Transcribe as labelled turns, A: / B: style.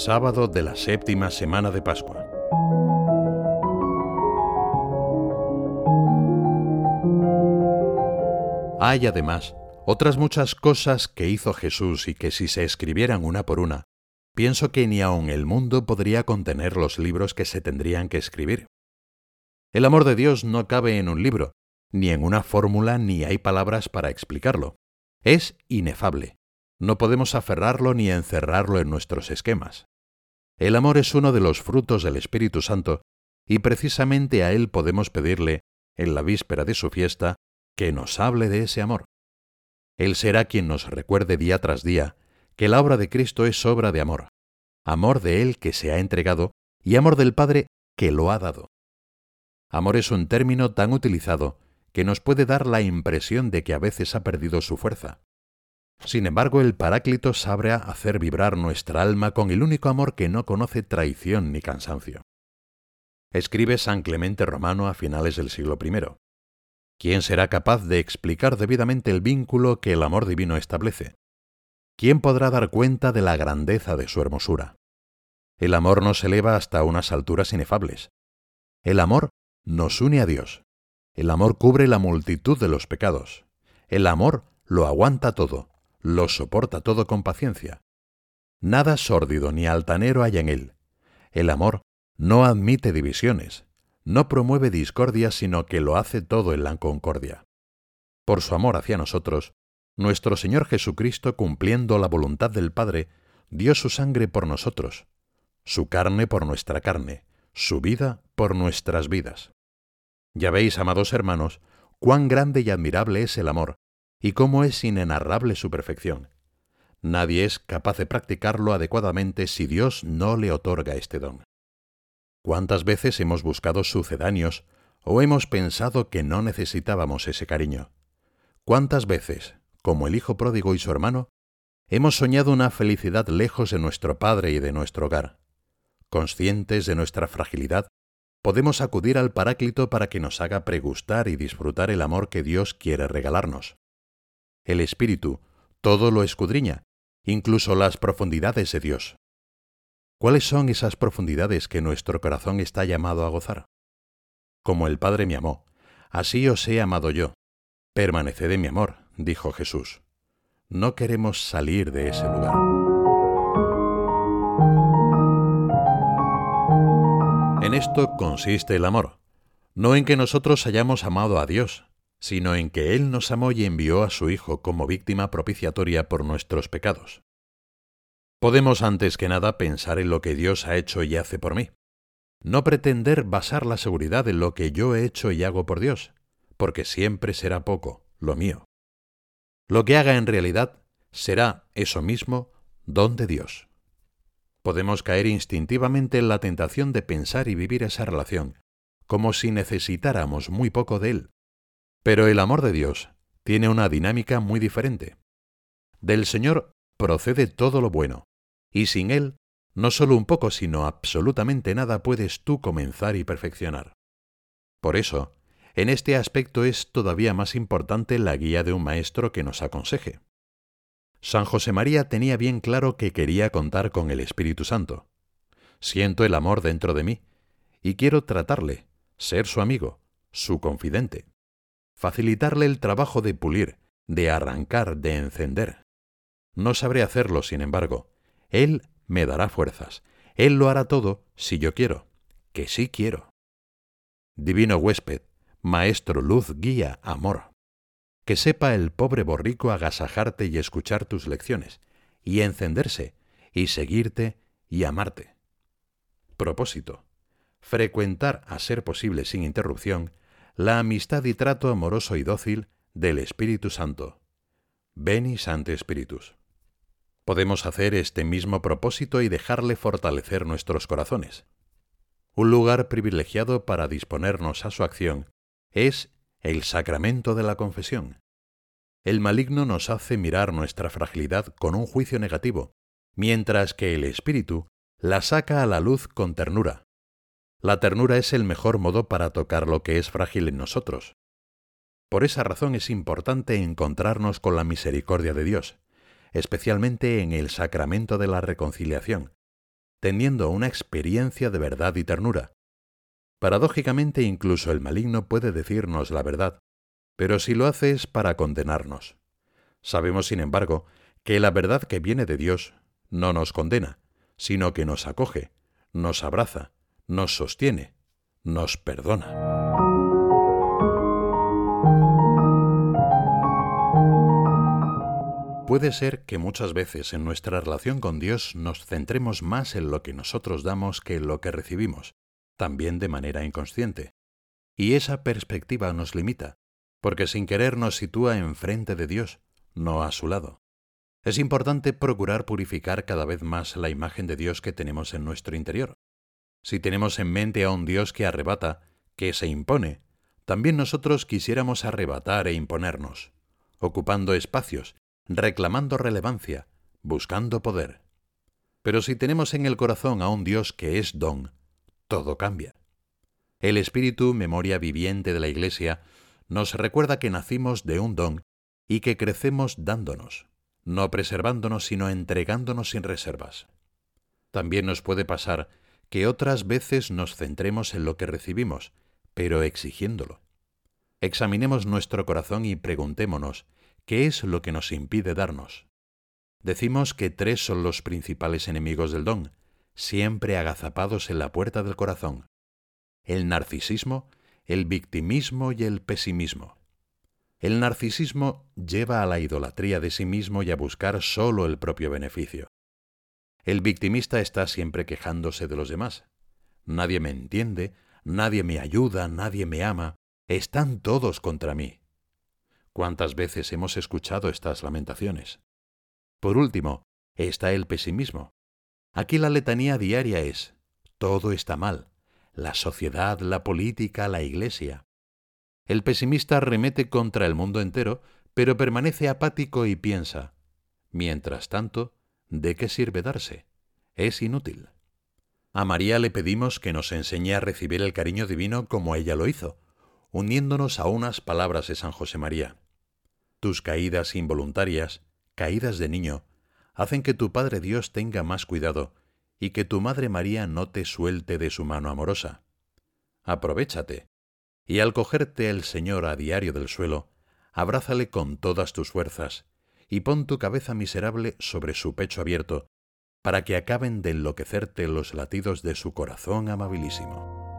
A: Sábado de la séptima semana de Pascua. Hay además otras muchas cosas que hizo Jesús y que si se escribieran una por una, pienso que ni aun el mundo podría contener los libros que se tendrían que escribir. El amor de Dios no cabe en un libro, ni en una fórmula, ni hay palabras para explicarlo. Es inefable. No podemos aferrarlo ni encerrarlo en nuestros esquemas. El amor es uno de los frutos del Espíritu Santo, y precisamente a Él podemos pedirle, en la víspera de su fiesta, que nos hable de ese amor. Él será quien nos recuerde día tras día que la obra de Cristo es obra de amor, amor de Él que se ha entregado y amor del Padre que lo ha dado. Amor es un término tan utilizado que nos puede dar la impresión de que a veces ha perdido su fuerza. Sin embargo, el Paráclito sabrá hacer vibrar nuestra alma con el único amor que no conoce traición ni cansancio. Escribe San Clemente Romano a finales del siglo I. ¿Quién será capaz de explicar debidamente el vínculo que el amor divino establece? ¿Quién podrá dar cuenta de la grandeza de su hermosura? El amor nos eleva hasta unas alturas inefables. El amor nos une a Dios. El amor cubre la multitud de los pecados. El amor lo aguanta todo, lo soporta todo con paciencia. Nada sórdido ni altanero hay en él. El amor no admite divisiones, no promueve discordia, sino que lo hace todo en la concordia. Por su amor hacia nosotros, nuestro Señor Jesucristo, cumpliendo la voluntad del Padre, dio su sangre por nosotros, su carne por nuestra carne, su vida por nuestras vidas. Ya veis, amados hermanos, cuán grande y admirable es el amor, y cómo es inenarrable su perfección. Nadie es capaz de practicarlo adecuadamente si Dios no le otorga este don. ¿Cuántas veces hemos buscado sucedáneos o hemos pensado que no necesitábamos ese cariño? ¿Cuántas veces, como el hijo pródigo y su hermano, hemos soñado una felicidad lejos de nuestro Padre y de nuestro hogar? Conscientes de nuestra fragilidad, podemos acudir al Paráclito para que nos haga pregustar y disfrutar el amor que Dios quiere regalarnos. El Espíritu todo lo escudriña, incluso las profundidades de Dios. ¿Cuáles son esas profundidades que nuestro corazón está llamado a gozar? Como el Padre me amó, así os he amado yo. Permaneced en mi amor, dijo Jesús. No queremos salir de ese lugar. En esto consiste el amor, no en que nosotros hayamos amado a Dios, sino en que Él nos amó y envió a su Hijo como víctima propiciatoria por nuestros pecados. Podemos antes que nada pensar en lo que Dios ha hecho y hace por mí. No pretender basar la seguridad en lo que yo he hecho y hago por Dios, porque siempre será poco, lo mío. Lo que haga en realidad será eso mismo don de Dios. Podemos caer instintivamente en la tentación de pensar y vivir esa relación, como si necesitáramos muy poco de Él, pero el amor de Dios tiene una dinámica muy diferente. Del Señor procede todo lo bueno, y sin Él, no solo un poco, sino absolutamente nada puedes tú comenzar y perfeccionar. Por eso, en este aspecto es todavía más importante la guía de un maestro que nos aconseje. San José María tenía bien claro que quería contar con el Espíritu Santo. Siento el amor dentro de mí, y quiero tratarle, ser su amigo, su confidente facilitarle el trabajo de pulir, de arrancar, de encender. No sabré hacerlo, sin embargo. Él me dará fuerzas. Él lo hará todo si yo quiero, que sí quiero. Divino huésped, maestro, luz, guía, amor. Que sepa el pobre borrico agasajarte y escuchar tus lecciones, y encenderse, y seguirte y amarte. Propósito. Frecuentar, a ser posible sin interrupción, la amistad y trato amoroso y dócil del Espíritu Santo. Veni Sante Spiritus. Podemos hacer este mismo propósito y dejarle fortalecer nuestros corazones. Un lugar privilegiado para disponernos a su acción es el sacramento de la confesión. El maligno nos hace mirar nuestra fragilidad con un juicio negativo, mientras que el Espíritu la saca a la luz con ternura, la ternura es el mejor modo para tocar lo que es frágil en nosotros. Por esa razón es importante encontrarnos con la misericordia de Dios, especialmente en el sacramento de la reconciliación, teniendo una experiencia de verdad y ternura. Paradójicamente incluso el maligno puede decirnos la verdad, pero si lo hace es para condenarnos. Sabemos, sin embargo, que la verdad que viene de Dios no nos condena, sino que nos acoge, nos abraza, nos sostiene, nos perdona. Puede ser que muchas veces en nuestra relación con Dios nos centremos más en lo que nosotros damos que en lo que recibimos, también de manera inconsciente. Y esa perspectiva nos limita, porque sin querer nos sitúa enfrente de Dios, no a su lado. Es importante procurar purificar cada vez más la imagen de Dios que tenemos en nuestro interior. Si tenemos en mente a un Dios que arrebata, que se impone, también nosotros quisiéramos arrebatar e imponernos, ocupando espacios reclamando relevancia, buscando poder. Pero si tenemos en el corazón a un Dios que es don, todo cambia. El espíritu, memoria viviente de la Iglesia, nos recuerda que nacimos de un don y que crecemos dándonos, no preservándonos, sino entregándonos sin reservas. También nos puede pasar que otras veces nos centremos en lo que recibimos, pero exigiéndolo. Examinemos nuestro corazón y preguntémonos ¿Qué es lo que nos impide darnos? Decimos que tres son los principales enemigos del don, siempre agazapados en la puerta del corazón. El narcisismo, el victimismo y el pesimismo. El narcisismo lleva a la idolatría de sí mismo y a buscar solo el propio beneficio. El victimista está siempre quejándose de los demás. Nadie me entiende, nadie me ayuda, nadie me ama, están todos contra mí. ¿Cuántas veces hemos escuchado estas lamentaciones? Por último, está el pesimismo. Aquí la letanía diaria es, todo está mal, la sociedad, la política, la iglesia. El pesimista remete contra el mundo entero, pero permanece apático y piensa, mientras tanto, ¿de qué sirve darse? Es inútil. A María le pedimos que nos enseñe a recibir el cariño divino como ella lo hizo, uniéndonos a unas palabras de San José María. Tus caídas involuntarias, caídas de niño, hacen que tu Padre Dios tenga más cuidado y que tu Madre María no te suelte de su mano amorosa. Aprovechate, y al cogerte el Señor a diario del suelo, abrázale con todas tus fuerzas, y pon tu cabeza miserable sobre su pecho abierto, para que acaben de enloquecerte los latidos de su corazón amabilísimo.